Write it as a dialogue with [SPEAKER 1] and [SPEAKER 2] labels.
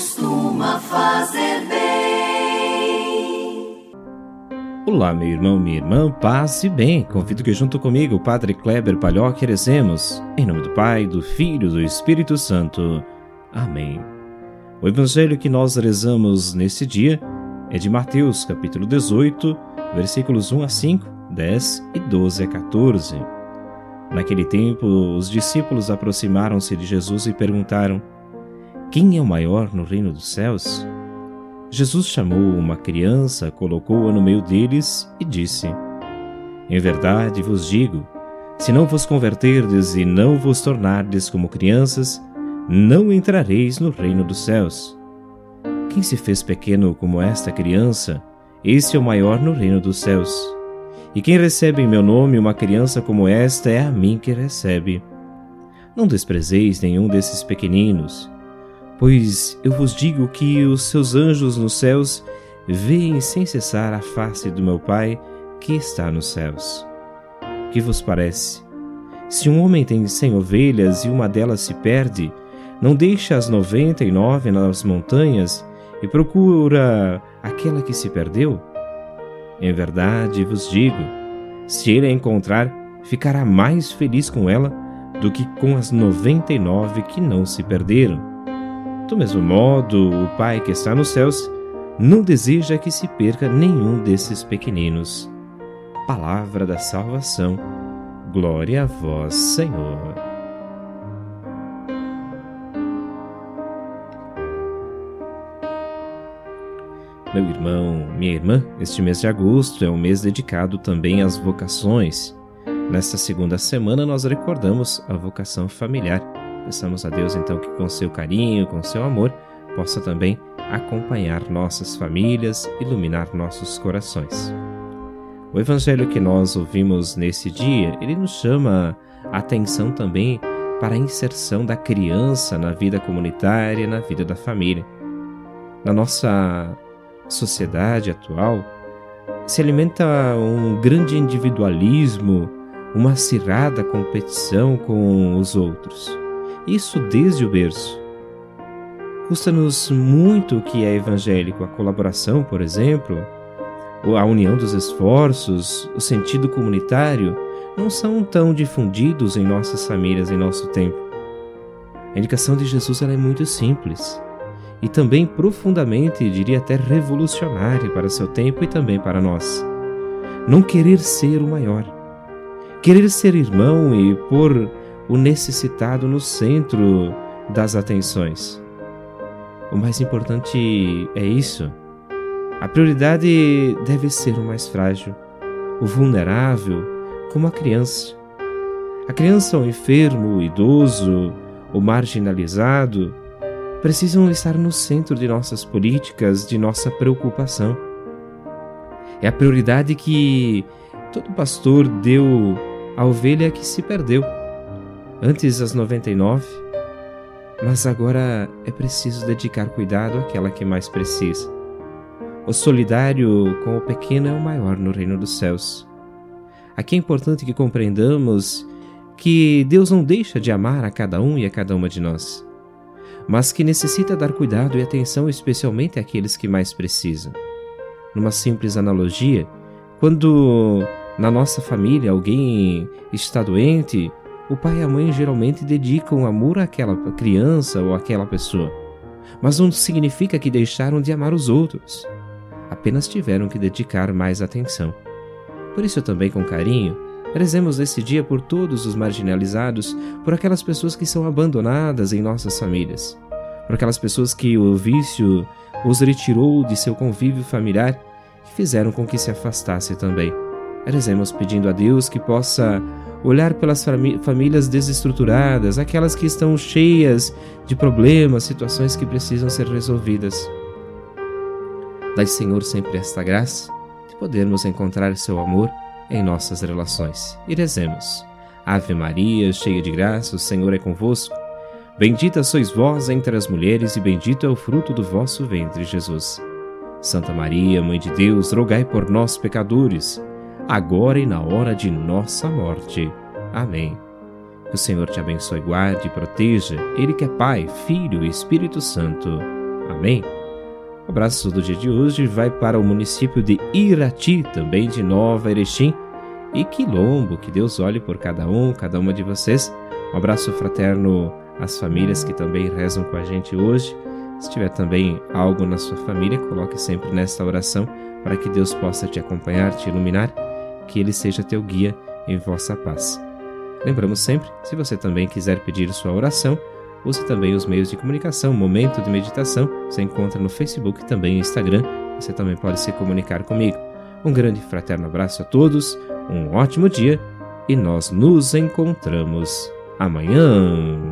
[SPEAKER 1] costuma fazer bem.
[SPEAKER 2] Olá, meu irmão, minha irmã, paz e bem. Convido que junto comigo, o Padre Kleber Palhoque, rezemos. Em nome do Pai, do Filho e do Espírito Santo. Amém. O evangelho que nós rezamos nesse dia é de Mateus, capítulo 18, versículos 1 a 5, 10 e 12 a 14. Naquele tempo, os discípulos aproximaram-se de Jesus e perguntaram: Quem é o maior no reino dos céus? Jesus chamou uma criança, colocou-a no meio deles e disse: Em verdade vos digo, se não vos converterdes e não vos tornardes como crianças, não entrareis no reino dos céus. Quem se fez pequeno como esta criança, esse é o maior no reino dos céus. E quem recebe em meu nome uma criança como esta é a mim que recebe. Não desprezeis nenhum desses pequeninos, pois eu vos digo que os seus anjos nos céus veem sem cessar a face do meu Pai que está nos céus. Que vos parece? Se um homem tem cem ovelhas e uma delas se perde, não deixa as noventa e nove nas montanhas e procura aquela que se perdeu? Em verdade vos digo: se ele a encontrar, ficará mais feliz com ela do que com as noventa e nove que não se perderam. Do mesmo modo, o Pai que está nos céus não deseja que se perca nenhum desses pequeninos. Palavra da salvação. Glória a vós, Senhor. Meu irmão, minha irmã, este mês de agosto é um mês dedicado também às vocações. Nesta segunda semana nós recordamos a vocação familiar. Peçamos a Deus então que com seu carinho, com seu amor, possa também acompanhar nossas famílias, iluminar nossos corações. O evangelho que nós ouvimos nesse dia, ele nos chama a atenção também para a inserção da criança na vida comunitária, na vida da família. Na nossa sociedade atual se alimenta um grande individualismo, uma acirrada competição com os outros. Isso desde o berço. Custa-nos muito o que é evangélico, a colaboração, por exemplo, ou a união dos esforços, o sentido comunitário, não são tão difundidos em nossas famílias em nosso tempo. A indicação de Jesus é muito simples e também profundamente, diria até revolucionária para seu tempo e também para nós. Não querer ser o maior, querer ser irmão e pôr o necessitado no centro das atenções. O mais importante é isso. A prioridade deve ser o mais frágil, o vulnerável, como a criança. A criança, o enfermo, o idoso, o marginalizado, precisam estar no centro de nossas políticas, de nossa preocupação. É a prioridade que todo pastor deu à ovelha que se perdeu. Antes as 99, mas agora é preciso dedicar cuidado àquela que mais precisa. O solidário com o pequeno é o maior no reino dos céus. Aqui é importante que compreendamos que Deus não deixa de amar a cada um e a cada uma de nós mas que necessita dar cuidado e atenção especialmente àqueles que mais precisam. Numa simples analogia, quando na nossa família alguém está doente, o pai e a mãe geralmente dedicam amor àquela criança ou àquela pessoa. Mas não significa que deixaram de amar os outros. Apenas tiveram que dedicar mais atenção. Por isso, também com carinho, Rezemos nesse dia por todos os marginalizados, por aquelas pessoas que são abandonadas em nossas famílias, por aquelas pessoas que o vício os retirou de seu convívio familiar e fizeram com que se afastasse também. Rezemos pedindo a Deus que possa olhar pelas famílias desestruturadas, aquelas que estão cheias de problemas, situações que precisam ser resolvidas. Dai, Senhor, sempre esta graça de podermos encontrar seu amor em nossas relações. E rezemos. Ave Maria, cheia de graça, o Senhor é convosco. Bendita sois vós entre as mulheres, e bendito é o fruto do vosso ventre, Jesus. Santa Maria, Mãe de Deus, rogai por nós, pecadores, agora e na hora de nossa morte. Amém. Que o Senhor te abençoe, guarde e proteja, Ele que é Pai, Filho e Espírito Santo. Amém. O abraço do dia de hoje vai para o município de Irati, também de Nova Erechim, e Quilombo. Que Deus olhe por cada um, cada uma de vocês. Um abraço fraterno às famílias que também rezam com a gente hoje. Se tiver também algo na sua família, coloque sempre nesta oração para que Deus possa te acompanhar, te iluminar, que Ele seja teu guia em vossa paz. Lembramos sempre, se você também quiser pedir sua oração, use também os meios de comunicação, Momento de Meditação, você encontra no Facebook e também no Instagram, você também pode se comunicar comigo. Um grande fraterno abraço a todos, um ótimo dia e nós nos encontramos amanhã.